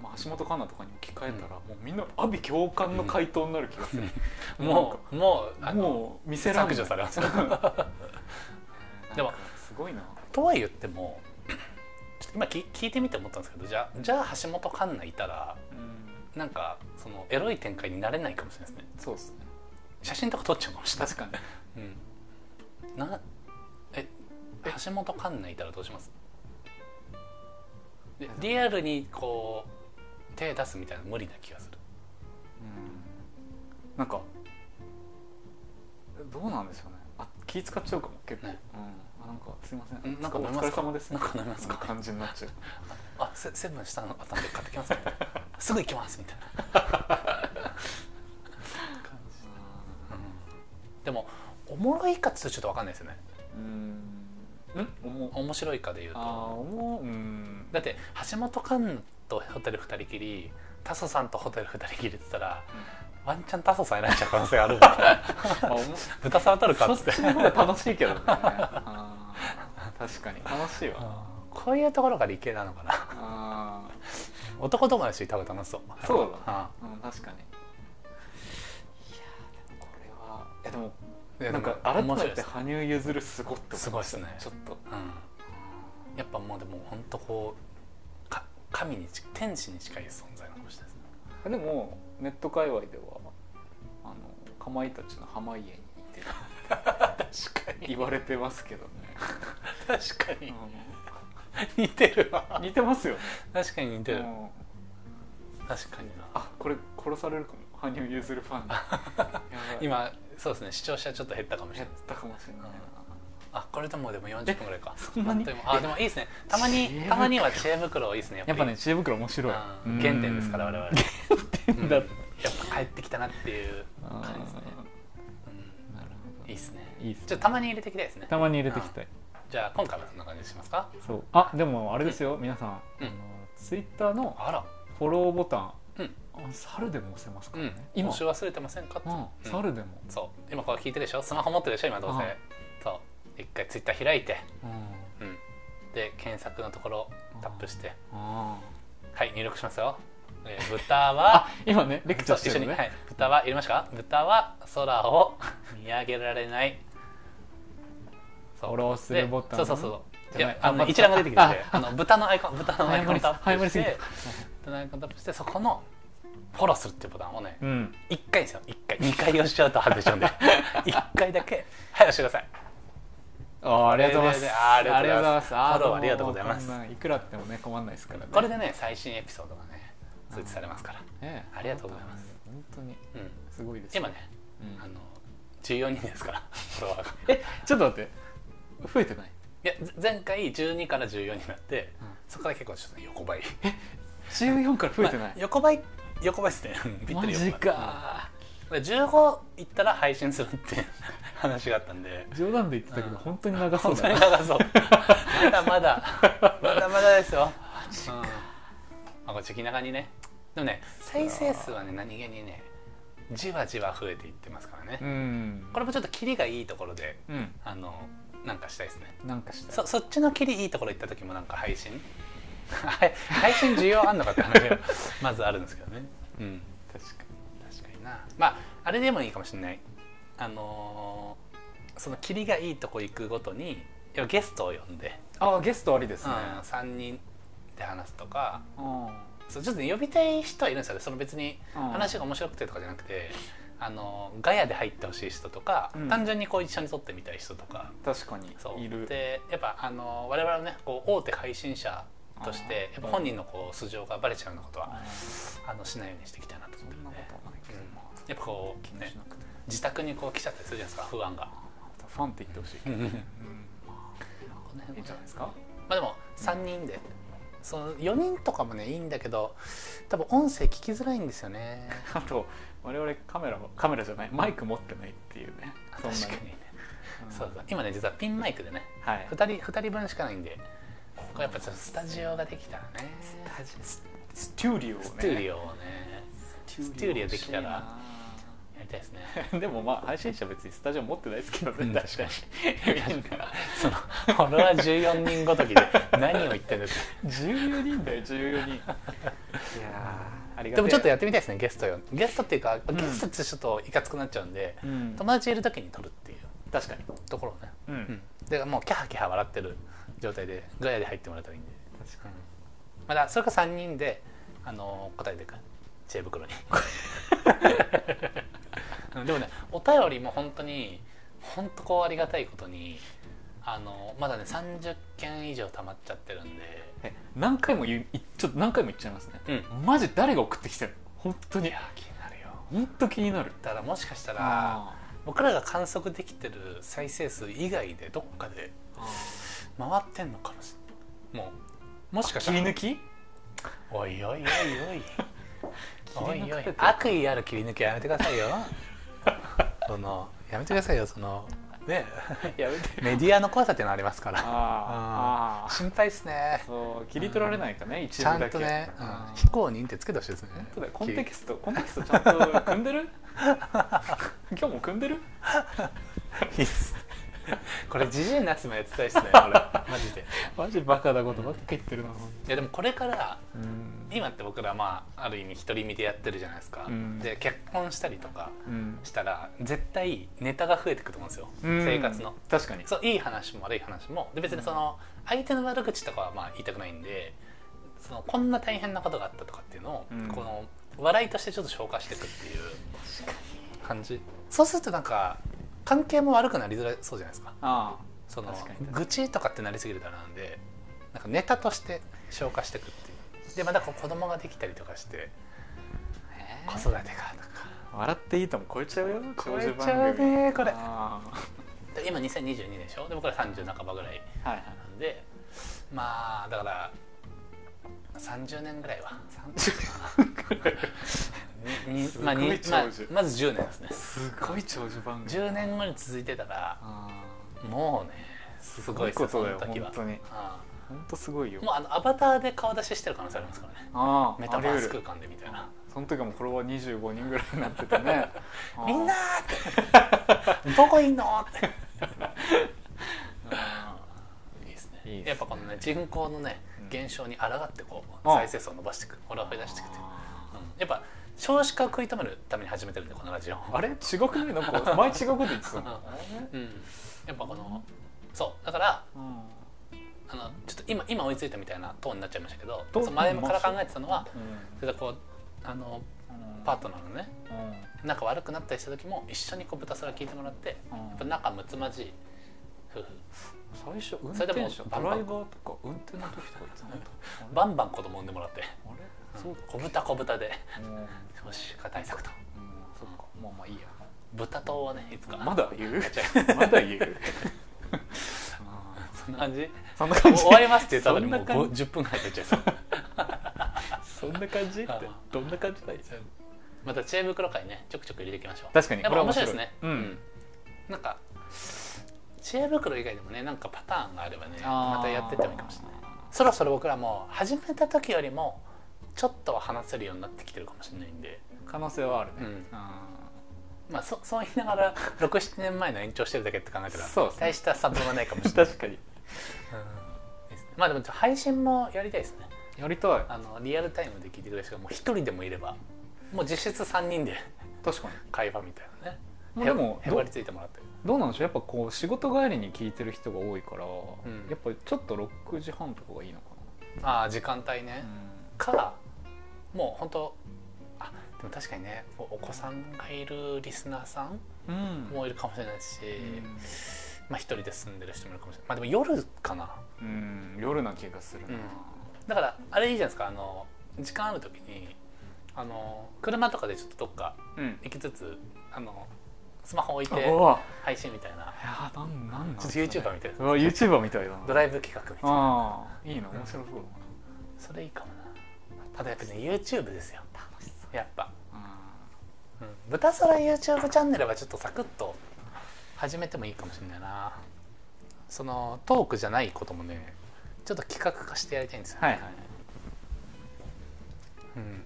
まあ、橋本環奈とかに置き換えたら、もうみんな阿鼻共感の回答になる。気がする、もうもうもう見せらんない。削除されます。えーでもすごいな。とは言ってもちょっと今聞聞いてみて思ったんですけどじゃあじゃあ橋本環奈いたらうん。なんかそのエロい展開になれないかもしれないですね。そうですね。写真とか撮っちゃうかもしれない。確かに。うん、なえ橋本環奈いたらどうします？でリアルにこう手出すみたいなの無理な気がする。うん。なんかどうなんでしょうね。あ気使っちゃうかも結構、ね。うん、あなんかすいません。うん。なんかお疲れ様です。なんか飲みますか？こんな感じになっちゃう。あセセブン下の頭で買ってきます すぐ行きますみたいな。でもおもろいかってちょっと分かんないですよね。うん。ん？面白いかで言うああとうん。だって橋本環奈とホテル二人きりタソさんとホテル二人きりって言ったらワンチャンタソさん選んじゃう可能性あるもんあ思う豚さん当たるかっつって。そっちの楽しいけどね。確かに楽しいわ。こういうところが理系なのかな。あ男友達多分楽しそう。そうだ。うん。確かに。いやーでもこれはいやでもなんか改めて羽生結弦すごっすごいっすちょっと。うん。やっぱもうでも本当こうか神に近い天使に近い存在なのかもしれないですね。でもネット界隈ではあのかまいたちの濱家に似てる。確か言われてますけどね、確かに。う似てるわ。ん似てますよね。確かに似てる。うん。確かにな。あこれ殺されるかも。羽生結弦ファン。今そうですね。視聴者ちょっと減ったかもしれ減ない。ったかもしれないなあこれでもでも40分ぐらいか。そんなに？あでもいいですね。たまに たまには知恵袋いいですねやっぱね知恵袋面白い。うん。原点ですから我々。原点だ。うん。やっぱ帰ってきたなっていう感じですね、うん、なるほいいですね。いいっすね。たまに入れていきたいですね。たまに入れてきたい。じゃあ今回はそんな感じにしますか？そう。あでもあれですよ皆さん、うん。あのツイッターのあら。フォローボタン、うん。あ猿でも押せますからうん。ね、今今、忘れてませんか？うん、うん。猿でも、そう。今これ聞いてるでしょ？スマホ持ってるでしょ？今どうせ。はいそう一回ツイッター開いて、うん。うん、で検索のところタップしてあはい入力しますよ、えー 豚はー今ねレクチャーしてるのね、そう一緒に、はい、豚は入れましたか。豚は空を 見上げられない。そう。フォローするボタンでそうそうそう。いやあの一覧が出てきててああの豚のアイコン豚のアイコンタップして豚のアイコンタップしてそこのフォローするっていうボタンをねうん。1回ですよ。1回。2回押しちゃうと外れちゃうんで。1回だけはい押してくださいありがとうございます。ありがとうございます。フォローありがとうございます。いくらあってもね困んないですからね。これでね最新エピソードがね通知されますから、ねえ。ありがとうございます。本当にうん、すごいです今ね、うん。あの14人ですからフォロワーが。えちょっと待って。増えてない？いやぜ前回12から14になって、うん。そこから結構ちょっと横ばい。14から増えてない、まあ横ばい横ばいですね。うんぴったマジり横ばい。か。で15いったら配信するっていう話があったんで。冗談で言ってたけど、うん。本当に長そ本当に長そう。まだまだ。まだまだですよ。うん。まあこっち気長にね。でもね再生数はね何気にねじわじわ増えていってますからね、うん。これもちょっとキリがいいところでうん。あのなんかしたいですね。なんかしたそそっちのキリいいところ行った時もなんか配信。は い配信需要あんのかって話がまずあるんですけどね。うんまああれでもいいかもしれない。あのーその霧がいいとこ行くごとに要はゲストを呼んで、ああゲストありですね、うん、3人で話すとか。うん。そうちょっと呼びたい人はいるんですよね。その別にうん。話が面白くてとかじゃなくて、あのガヤで入ってほしい人とか、うん。単純にこう一緒に撮ってみたい人とか。確かにそう。いる。でやっぱあの我々のねこう大手配信者としてやっぱ本人のこう素性がバレちゃうようなことはああのしないようにしていきたいなと思ってるんでやっぱこう、ね気にし、なくて自宅にこう来ちゃったりするじゃないですか不安が。ファンって言ってほしいけど、うん。うん。この辺いいんじゃないですかまあでも3人で、その4人とかもねいいんだけど多分音声聞きづらいんですよね。あと我々カメラもカメラじゃない。マイク持ってないっていうね。確かに。ね、うん。そうだ今ね実はピンマイクでねはい。2人二人分しかないんでこれやっぱちょっとスタジオができたらね。ステューディオをね。スタジオをね。ステューディオできたらやりたいですね。でもまあ配信者別にスタジオ持ってないですけどね、うん確かに。みんな。そのフォロワー14人ごときで何を言ってんだって14人だよ14人。いやー。ありがでもちょっとややってみたいですねゲストよ。ゲストっていうか、ゲストってちょっといかつくなっちゃうんで、うん。友達いる時に撮るっていう。確かに。ところをね、うん、うん。でもうキャハキャハ笑ってる状態でガヤで入ってもらったらいいんで、確かに。まだそれか3人であの答えてく。知恵袋に うんでもねお便りも本当に本当こうありがたいことにあのまだね30件以上溜まっちゃってるんで。え何回も言ういちょっと何回も言っちゃいますね、うん。マジ誰が送ってきてるの？本当に。いや気になるよ。本当気になる。だからもしかしたらあ僕らが観測できてる再生数以外でどっかで回ってんのかもしれない。もうもしかしたら。切り抜き？おいおいおいおい。おいおい。悪意ある切り抜きやめてくださいよ そのやめてくださいよそのね。やめてメディアの怖さっていうのありますから。あーあー。心配ですね。そう切り取られないかね、一ちゃ部だけ。んとね、うん。うん。非公認ってつけてほしいですね。本当だよ。コンテキストコンテキストちゃんと組んでる？今日も組んでる？いいっす これジジイのやつもやってたいっすね俺。マジで。マジバカなことばっか言ってるな。いやでもこれからうん。今って僕らまあある意味独り身でやってるじゃないですか、うん。で結婚したりとかうん。したら絶対ネタが増えてくると思うんですよ、うん。生活の。確かに。そういい話も悪い話も。で別にその相手の悪口とかはまあ言いたくないんでそのこんな大変なことがあったとかっていうのを、うん。この笑いとしてちょっと消化していくっていう感じ。そうするとなんか関係も悪くなりづらそうじゃないですか。あその愚痴とかってなりすぎるとなんでなんかネタとして消化していくっていう。でまたこう子供ができたりとかしてあ子育てがとか。笑っていいとも超えちゃうよ超えちゃうねこれ。あで今2022でしょ？で僕ら30半ばぐらいーはいはい。なんでまあだから30年ぐらいは。にまあにままず10年ですね。すごい長寿番組。10年後に続いてたらあもうねすごいですよその時は。本当に。本当すごいよ。あもうあのアバターで顔出ししてる可能性ありますからね。あメタバース空間でみたいな。その時はもうフォロワー25人ぐらいになっててね。みんなーって。どこいんのって。うんいいですね。やっぱこのね人口のねうん。減少に抗ってこうあ再生数を伸ばしていくフォロワー増やしていくっていう、あうん。やっぱ少子化を食い止めるために始めてるんでこのラジオ。ー あれ？違くないなんか前違うこと言ってたの？うん。やっぱこのそう。だからうんあのちょっと今今追いついたみたいなトーンになっちゃいましたけどそう前から考えてたのはうん。それでこうあのうん。パートナーのねうん。仲悪くなったりした時も一緒にこう豚空聞いてもらってうん。やっぱ仲睦まじい夫婦。最初運転手ドライバーとか運転の時とか言ってなかったバンバン子供産んでもらって小豚小豚で。うん。少子化対策と。うん。そっか。まあまあいいや。豚党をねいつか。まだ言う？まだ言う？そんな感じ？そんな感じ。終わりますって言ったのにもうそんな感5 10分ぐらい経っちゃいそう。そんな感じってあどんな感じだい？また知恵袋会ね。ちょくちょく入れていきましょう。確かに。やっぱ面白い。ですね。うん。なんか知恵袋以外でもねなんかパターンがあればねまたやってってもいいかもしれない。そろそろ僕らも始めた時よりもちょっとは話せるようになってきてるかもしれないんで。可能性はあるね。うん。あまあそそう言いながら67年前の延長してるだけって考えたらそうね。大した差分はないかもしーれない。確かに。うん。いいですね。まあでも配信もやりたいですね。やりたい。あのリアルタイムで聞いてくれる人がもう一人でもいればもう実質3人で確かに。会話みたいなね。まあでもどへへばりついてもらってどうなんでしょう？やっぱこう仕事帰りに聞いてる人が多いから、ん。やっぱちょっと6時半とかがいいのかああ時間帯ね。な、、かもう本当あでも確かにねおお子さんがいるリスナーさんうん。もいるかもしれないし、まあ一人で住んでる人もいるかもしれない。まあでも夜かな。うん、うん夜な気がするな、うん。だからあれいいじゃないですかあの時間ある時にあの車とかでちょっとどっかうん。行きつつあのスマホ置いて配信みたいな。いやなんなんなんちょっと YouTuber みたいな。YouTuber みたいだな。ドライブ企画みたいな。いいな面白そうそれいいかもなただやっぱね YouTube ですよ。やっぱ、うん、豚空 YouTube チャンネルはちょっとサクッと始めてもいいかもしれないな。そのトークじゃないこともねちょっと企画化してやりたいんですよ、はいはい。うん、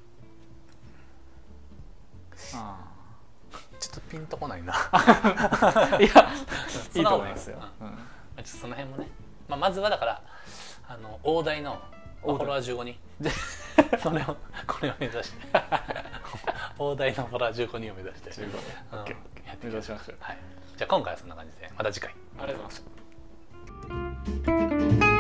あちょっとピンとこないな。あ いや いいと思いますよ、うん。まあちょっとその辺もね、まあ、まずはだからあの大台のフォロワー15人。それをこれを目指して。大台のフォロワー15人を目指して。15うん。OK やっていきましょう。目指しましょう。はい、じゃあ今回はそんな感じで。また次回。ありがとうございました